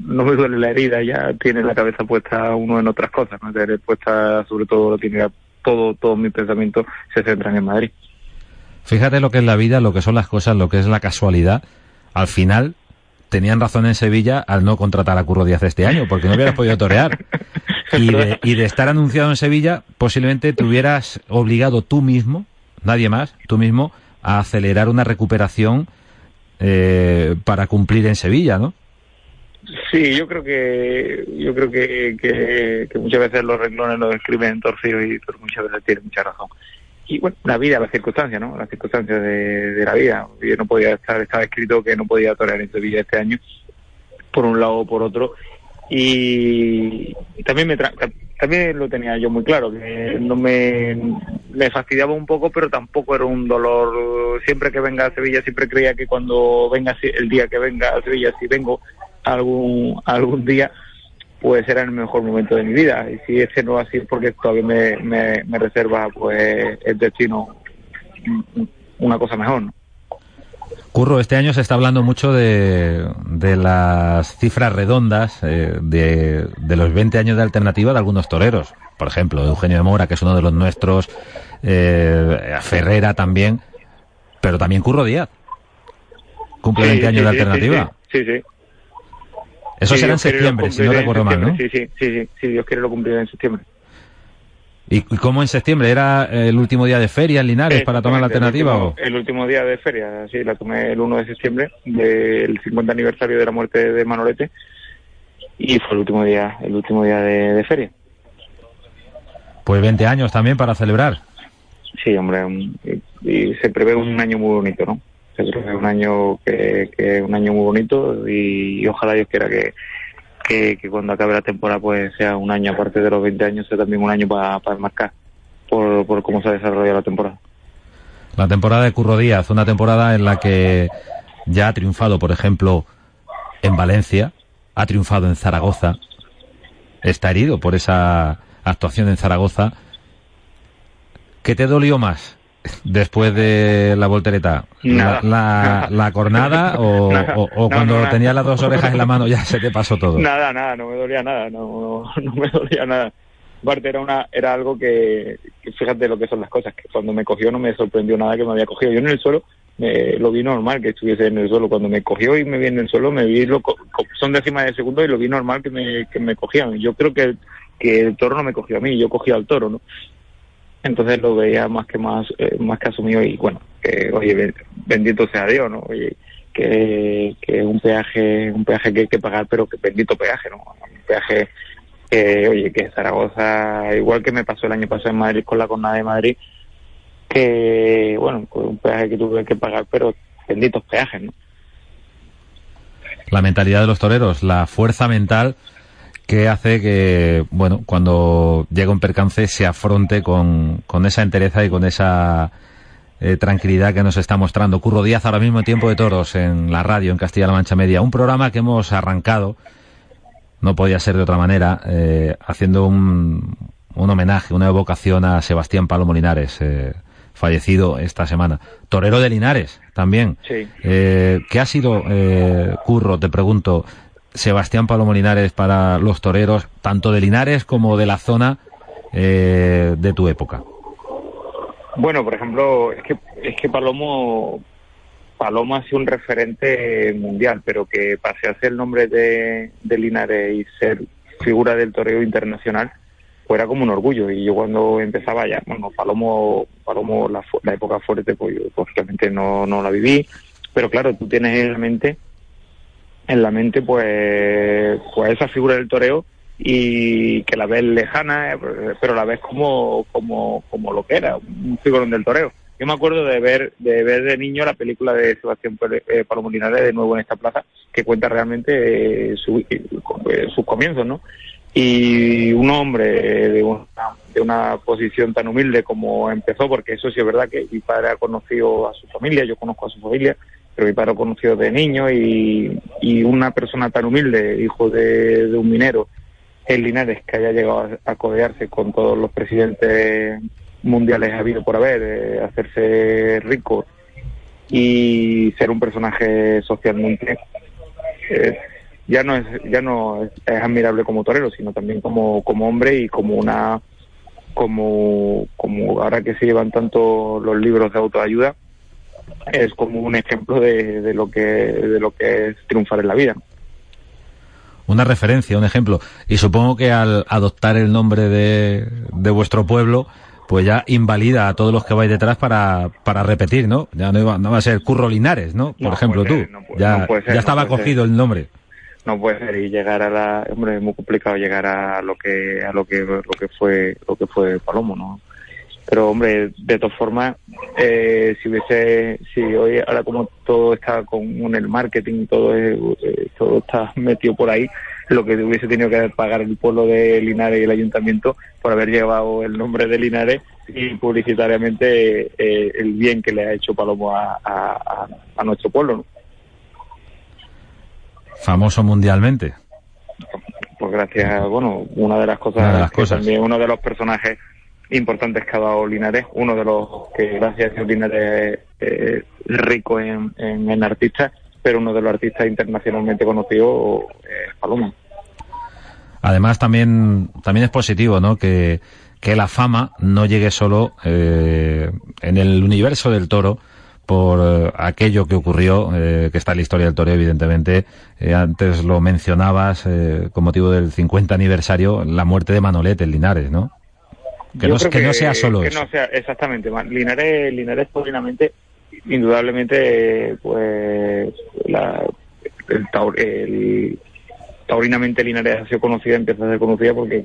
no me duele la herida, ya tiene la cabeza puesta uno en otras cosas, ¿no? Tiene puesta sobre todo, lo tiene todo, todos mis pensamientos se centran en Madrid. Fíjate lo que es la vida, lo que son las cosas, lo que es la casualidad. Al final, tenían razón en Sevilla al no contratar a Curro Díaz este año, porque no hubieras podido torear. Y de, y de estar anunciado en Sevilla, posiblemente te hubieras obligado tú mismo, nadie más, tú mismo, a acelerar una recuperación eh, para cumplir en Sevilla, ¿no? Sí, yo creo que yo creo que, que, muchas veces los renglones los escriben torcidos y muchas veces tienen mucha razón. Y bueno, la vida, las circunstancias, ¿no? Las circunstancias de, de la vida. Yo no podía estar, estaba escrito que no podía torear en Sevilla este año, por un lado o por otro. Y, también me tra- también lo tenía yo muy claro, que no me, me fastidiaba un poco, pero tampoco era un dolor. Siempre que venga a Sevilla, siempre creía que cuando venga, el día que venga a Sevilla, si vengo algún, algún día, pues era el mejor momento de mi vida. Y si ese no así, es porque todavía me, me, me reserva pues el destino una cosa mejor. ¿no? Curro, este año se está hablando mucho de, de las cifras redondas eh, de, de los 20 años de alternativa de algunos toreros. Por ejemplo, Eugenio de Mora, que es uno de los nuestros, eh, Ferrera también, pero también Curro Díaz. Cumple Sí, 20 años sí, de sí, alternativa. Sí, sí. Eso será en septiembre, si no recuerdo mal, ¿no? Sí, sí, sí, sí, Dios quiere lo cumpliré en septiembre. ¿Y, cómo en septiembre? ¿Era el último día de feria en Linares para tomar la alternativa? El o? último, el último día de feria, sí, la tomé el 1 de septiembre, del 50 aniversario de la muerte de Manolete, y fue el último día, el último día de, de feria. Pues 20 años también para celebrar. Sí, hombre, un- y, y se prevé un año muy bonito, ¿no? Se prevé un año que, que un año muy bonito y, y ojalá Dios quiera que, que, cuando acabe la temporada pues sea un año, aparte de los 20 años, sea también un año para marcar por, por cómo se ha desarrollado la temporada. La temporada de Curro Díaz, una temporada en la que ya ha triunfado, por ejemplo, en Valencia, ha triunfado en Zaragoza, está herido por esa actuación en Zaragoza. ¿Qué te dolió más después de la voltereta? ¿La, Nada. la, la cornada (laughs) o, Nada. o- o No, cuando no, tenías las dos orejas en la mano ya se te pasó todo? Nada, nada, no me dolía nada, no, no me dolía nada. Aparte era una, era algo que, que fíjate lo que son las cosas, que cuando me cogió no me sorprendió nada que me había cogido. Yo en el suelo me, lo vi normal que estuviese en el suelo. Cuando me cogió y me vi en el suelo, me vi lo, son décimas de segundo y lo vi normal que me, que me cogían. Yo creo que, que el toro no me cogió a mí, yo cogí al toro, ¿no? Entonces lo veía más que más, eh, más que asumido y bueno, que oye, ben- bendito sea Dios, ¿no? Oye, que, que un peaje, un peaje que hay que pagar, pero que bendito peaje, ¿no? Un peaje que, oye, que Zaragoza, igual que me pasó el año pasado en Madrid con la Cornada de Madrid, que, bueno, pues un peaje que tuve que pagar, pero benditos peajes, ¿no? La mentalidad de los toreros, la fuerza mental que hace que, bueno, cuando llega un percance se afronte con, con esa entereza y con esa eh, tranquilidad que nos está mostrando. Curro Díaz ahora mismo en Tiempo de Toros en la radio en Castilla-La Mancha Media. Un programa que hemos arrancado, no podía ser de otra manera, eh, haciendo un, un homenaje, una evocación a Sebastián Palomo Linares, eh, fallecido esta semana. Torero de Linares también. Sí. Eh, ¿Qué ha sido, eh, Curro, te pregunto, Sebastián Palomo Linares para los toreros, tanto de Linares como de la zona eh, de tu época? Bueno, por ejemplo, es que, es que Palomo, Palomo ha sido un referente mundial, pero que pase a ser el nombre de, de Linares y ser figura del toreo internacional, pues era como un orgullo. Y yo cuando empezaba ya, bueno, Palomo, Palomo la, la época fuerte, pues yo lógicamente no, no la viví, pero claro, tú tienes en la mente, en la mente pues, pues esa figura del toreo y que la ves lejana, eh, pero la ves como, como, como lo que era, un figurón del toreo. Yo me acuerdo de ver de ver de niño la película de Sebastián eh, Palomo Linares de nuevo en esta plaza, que cuenta realmente eh, su, sus comienzos, ¿no? Y un hombre de una, de una posición tan humilde como empezó, porque eso sí es verdad que mi padre ha conocido a su familia, yo conozco a su familia, pero mi padre ha conocido de niño y, y una persona tan humilde, hijo de, de un minero, el Linares, que haya llegado a, codearse con todos los presidentes mundiales ha habido por haber, eh, hacerse rico y ser un personaje socialmente eh, ya no es ya no es, admirable como torero, sino también como como hombre y como una como como ahora que se llevan tanto los libros de autoayuda es como un ejemplo de, de lo que de lo que es triunfar en la vida una referencia, un ejemplo. Y supongo que al adoptar el nombre de, de vuestro pueblo, pues ya invalida a todos los que vais detrás para, para repetir, ¿no? Ya no, iba, no va a ser Curro Linares, ¿no? Por ejemplo, tú. ya, ya estaba cogido el nombre. No puede ser y llegar a la, hombre, es muy complicado llegar a lo que, a lo que, lo que fue, lo que fue Palomo, ¿no? Pero hombre, de todas formas, eh, si hubiese, si hoy ahora como todo está con el marketing, todo eh, todo está metido por ahí, lo que hubiese tenido que pagar el pueblo de Linares y el ayuntamiento por haber llevado el nombre de Linares y publicitariamente eh, el bien que le ha hecho Palomo a, a, nuestro pueblo. Famoso mundialmente. Pues gracias, bueno, una de las cosas, de las cosas. también uno de los personajes importantes que ha dado Linares, uno de los que gracias a Linares es rico en, en, artistas, pero uno de los artistas internacionalmente conocidos es Paloma. Además también, también es positivo, ¿no? Que, que la fama no llegue solo eh, en el universo del toro, por eh, aquello que ocurrió, eh, que está en la historia del toro, evidentemente. antes lo mencionabas con motivo del 50 aniversario, la muerte de Manolete en Linares, ¿no? Que, no, sea solo que No sea, exactamente. Linares, Linares indudablemente, pues, la, el, taurinamente Linares ha sido conocida, empieza a ser conocida porque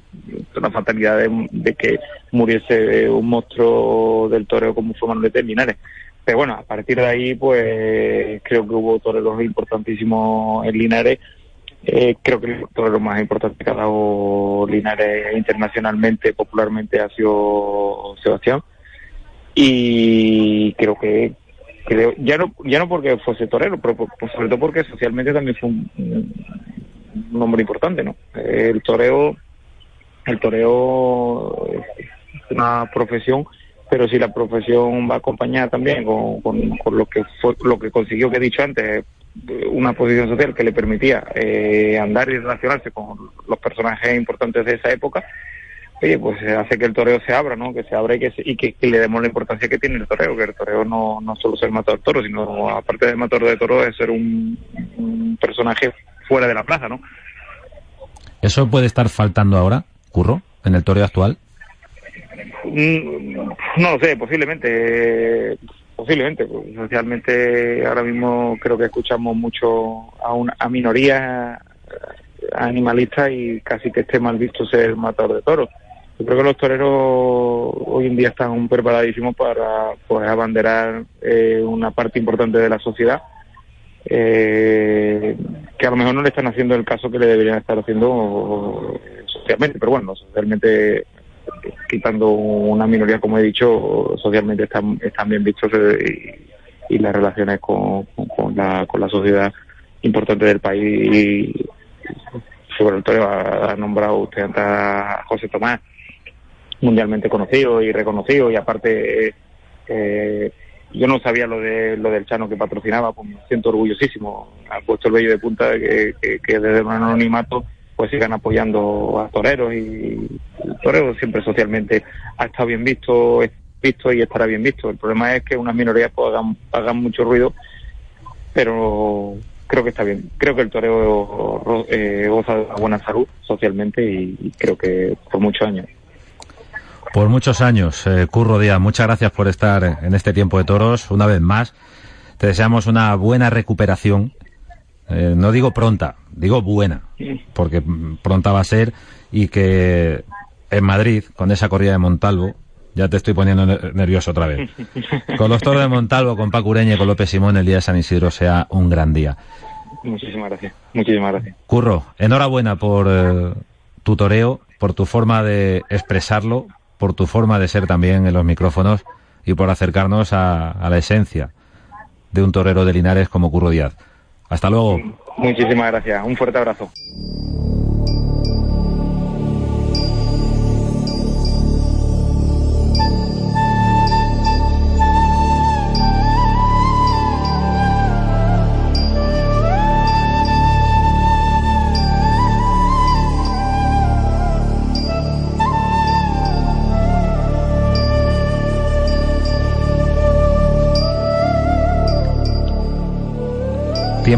la fatalidad de, que muriese un monstruo del toreo como fue Manuel de Linares. Pero bueno, a partir de ahí, pues creo que hubo toreros importantísimos en Linares eh, creo que lo más importante que ha dado Linares internacionalmente, popularmente, ha sido Sebastián. Y creo que creo ya no ya no porque fuese torero, pero sobre todo porque socialmente también fue un, un hombre importante, ¿no? El toreo el toreo es una profesión, pero si la profesión va acompañada también con, con, con lo que fue lo que consiguió que he dicho antes, una posición social que le permitía eh, andar y relacionarse con los personajes importantes de esa época, oye, pues hace que el toreo se abra, ¿no? Que se abra y que, y que, le demos la importancia que tiene el toreo, que el toreo no, no solo ser matador de toros, sino aparte de matador de toros es ser un, personaje fuera de la plaza, ¿no? ¿Eso puede estar faltando ahora, Curro, en el toreo actual? Mm, no sé, posiblemente posiblemente, pues, socialmente ahora mismo creo que escuchamos mucho a, una, a minorías animalistas y casi que esté mal visto ser matador de toros. Yo creo que los toreros hoy en día están preparadísimos para pues abanderar eh, una parte importante de la sociedad eh, que a lo mejor no le están haciendo el caso que le deberían estar haciendo socialmente, pero bueno, socialmente quitando una minoría, como he dicho, socialmente están, están bien vistos eh, y, las relaciones con, con, la, con la sociedad importante del país. Y, sobre todo ha, nombrado usted a José Tomás, mundialmente conocido y reconocido, y aparte eh, yo no sabía lo de lo del Chano que patrocinaba, pues me siento orgullosísimo. Ha puesto el vello de punta que, que, que desde un anonimato pues sigan apoyando a toreros y el torero siempre socialmente ha estado bien visto, visto y estará bien visto. El problema es que unas minorías pues, hagan, mucho ruido, pero creo que está bien. Creo que el toreo eh, goza de buena salud socialmente y, creo que por muchos años. Por muchos años, eh, Curro Díaz, muchas gracias por estar en este tiempo de toros una vez más. Te deseamos una buena recuperación. Eh, no digo pronta, digo buena, porque pronta va a ser y que en Madrid, con esa corrida de Montalvo, ya te estoy poniendo nervioso otra vez. (laughs) Con los toros de Montalvo, con Paco Ureña y con López Simón, el día de San Isidro sea un gran día. Muchísimas gracias. Muchísimas gracias. Curro, enhorabuena por eh, tu toreo, por tu forma de expresarlo, por tu forma de ser también en los micrófonos y por acercarnos a, a la esencia de un torero de Linares como Curro Díaz. Hasta luego. Muchísimas gracias. Un fuerte abrazo.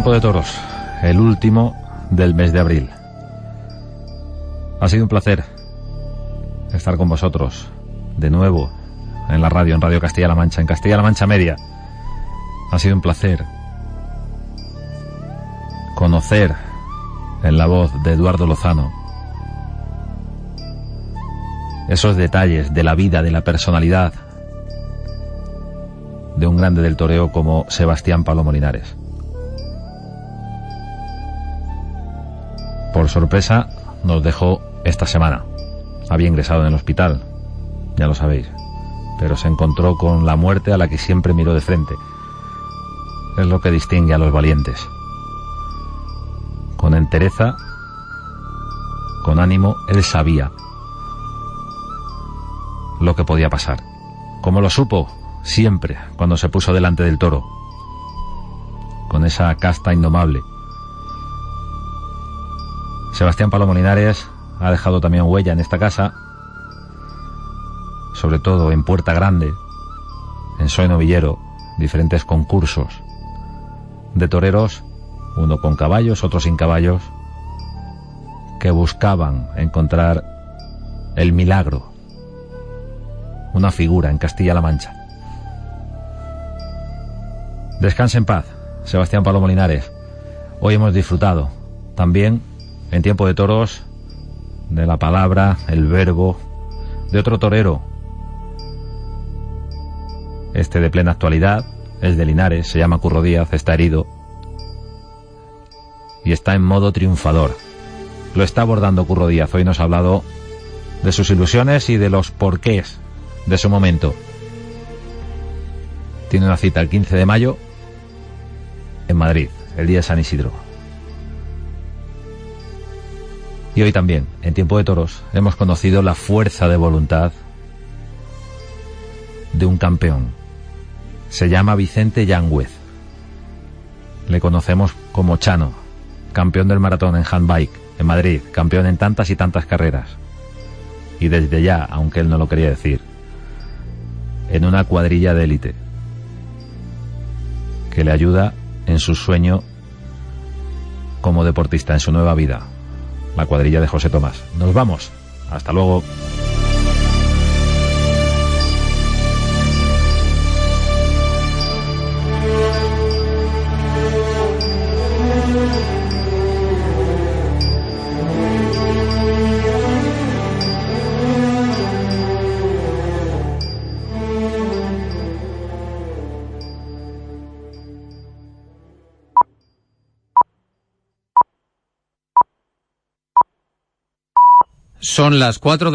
De toros, el último del mes de abril. Ha sido un placer estar con vosotros de nuevo en la radio, en Radio Castilla-La Mancha, en Castilla-La Mancha Media. Ha sido un placer conocer en la voz de Eduardo Lozano esos detalles de la vida, de la personalidad de un grande del toreo como Sebastián Palomo Linares. Por sorpresa, nos dejó esta semana. Había ingresado en el hospital, ya lo sabéis, pero se encontró con la muerte a la que siempre miró de frente. Es lo que distingue a los valientes. Con entereza, con ánimo, él sabía lo que podía pasar. Como lo supo siempre cuando se puso delante del toro. Con esa casta indomable Sebastián Palomo Linares ha dejado también huella en esta casa, sobre todo en Puerta Grande, en Soy Novillero, diferentes concursos de toreros, uno con caballos, otro sin caballos, que buscaban encontrar el milagro, una figura en Castilla-La Mancha. Descanse en paz, Sebastián Palomo Linares. Hoy hemos disfrutado también en tiempo de toros, de la palabra, el verbo, de otro torero. Este de plena actualidad, es de Linares, se llama Curro Díaz, está herido y está en modo triunfador. Lo está abordando Curro Díaz. Hoy nos ha hablado de sus ilusiones y de los porqués de su momento. Tiene una cita el 15 de mayo en Madrid, el día de San Isidro. Y hoy también, en Tiempo de Toros, hemos conocido la fuerza de voluntad de un campeón. Se llama Vicente Yangüez. Le conocemos como Chano, campeón del maratón en handbike en Madrid, campeón en tantas y tantas carreras. Y desde ya, aunque él no lo quería decir, en una cuadrilla de élite que le ayuda en su sueño como deportista, en su nueva vida la cuadrilla de José Tomás. Nos vamos. Hasta luego. Son las cuatro